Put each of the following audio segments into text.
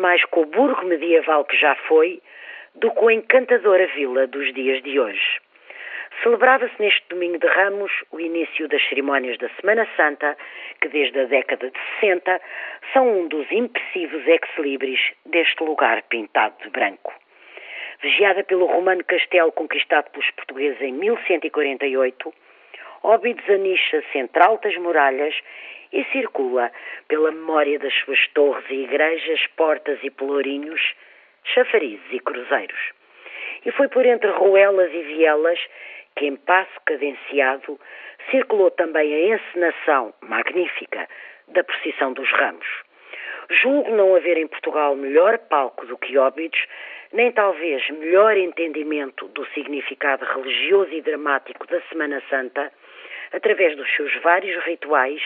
mais com o burgo medieval que já foi do que com a encantadora vila dos dias de hoje. Celebrava-se neste domingo de Ramos o início das cerimónias da Semana Santa, que desde a década de 60 são um dos impressivos ex-libris deste lugar pintado de branco. Vigiada pelo romano castelo conquistado pelos portugueses em 1148, Óbidos anicha-se entre altas muralhas e circula pela memória das suas torres e igrejas, portas e pelourinhos, chafarizes e cruzeiros. E foi por entre ruelas e vielas que, em passo cadenciado, circulou também a encenação magnífica da procissão dos ramos. Julgo não haver em Portugal melhor palco do que Óbidos, nem talvez melhor entendimento do significado religioso e dramático da Semana Santa, através dos seus vários rituais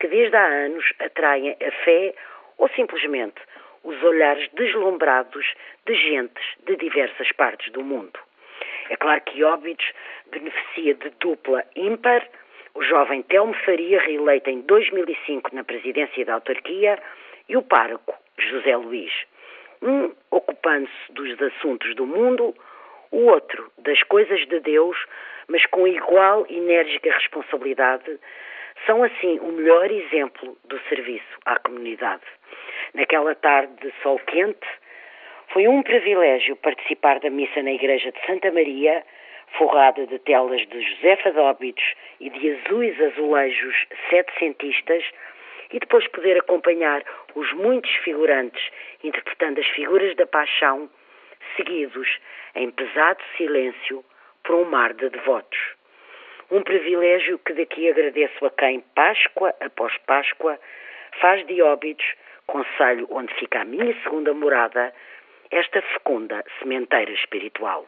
que desde há anos atraem a fé ou simplesmente os olhares deslumbrados de gentes de diversas partes do mundo. É claro que Óbidos beneficia de dupla ímpar, o jovem Telmo Faria, reeleito em 2005 na presidência da autarquia, e o pároco José Luís. Um ocupando-se dos assuntos do mundo, o outro das coisas de Deus, mas com igual enérgica responsabilidade, são assim o melhor exemplo do serviço à comunidade. Naquela tarde de sol quente, foi um privilégio participar da missa na igreja de Santa Maria, forrada de telas de Josefa Dóbitos e de azuis azulejos setecentistas, e depois poder acompanhar os muitos figurantes interpretando as figuras da paixão, seguidos em pesado silêncio por um mar de devotos. Um privilégio que daqui agradeço a quem, Páscoa após Páscoa, faz de Óbidos, conselho onde fica a minha segunda morada, esta fecunda sementeira espiritual.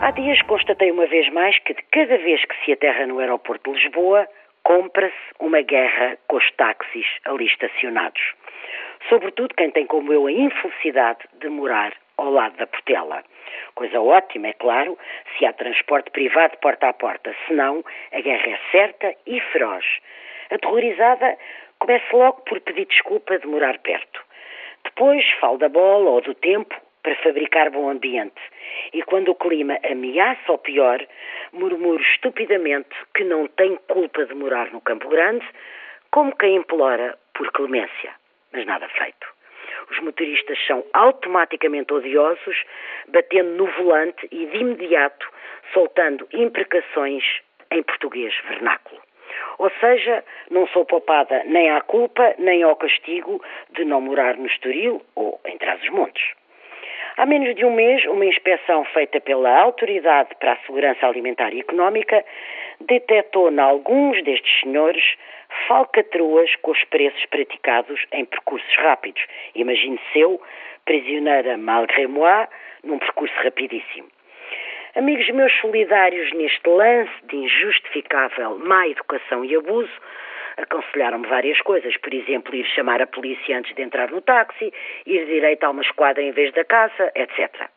Há dias constatei uma vez mais que de cada vez que se aterra no aeroporto de Lisboa, compra-se uma guerra com os táxis ali estacionados. Sobretudo quem tem como eu a infelicidade de morar ao lado da Portela. Coisa ótima, é claro, se há transporte privado porta a porta. Senão, a guerra é certa e feroz. Aterrorizada, começo logo por pedir desculpa de morar perto. Depois, falo da bola ou do tempo para fabricar bom ambiente. E quando o clima ameaça ou pior, murmuro estupidamente que não tenho culpa de morar no Campo Grande, como quem implora por clemência. Mas nada feito. Os motoristas são automaticamente odiosos, batendo no volante e de imediato soltando imprecações em português vernáculo. Ou seja, não sou poupada nem à culpa, nem ao castigo de não morar no Estoril ou em Trás-os-Montes. Há menos de um mês, uma inspeção feita pela Autoridade para a Segurança Alimentar e Económica detectou em alguns destes senhores falcatruas com os preços praticados em percursos rápidos. Imagine seu, prisioneira malgré moi, num percurso rapidíssimo. Amigos meus solidários neste lance de injustificável má educação e abuso, aconselharam-me várias coisas, por exemplo, ir chamar a polícia antes de entrar no táxi, ir direito a uma esquadra em vez da casa, etc.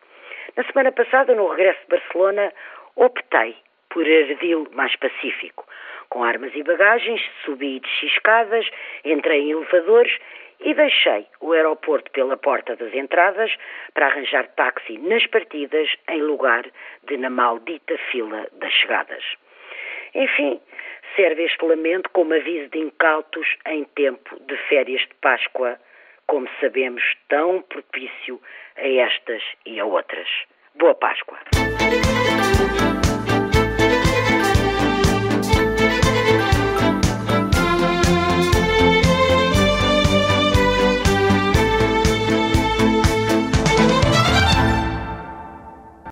Na semana passada, no regresso de Barcelona, optei por ardil mais pacífico. Com armas e bagagens, subi e desci escadas, entrei em elevadores e deixei o aeroporto pela porta das entradas para arranjar táxi nas partidas em lugar de na maldita fila das chegadas. Enfim, serve este lamento como aviso de incautos em tempo de férias de Páscoa, como sabemos, tão propício a estas e a outras. Boa Páscoa!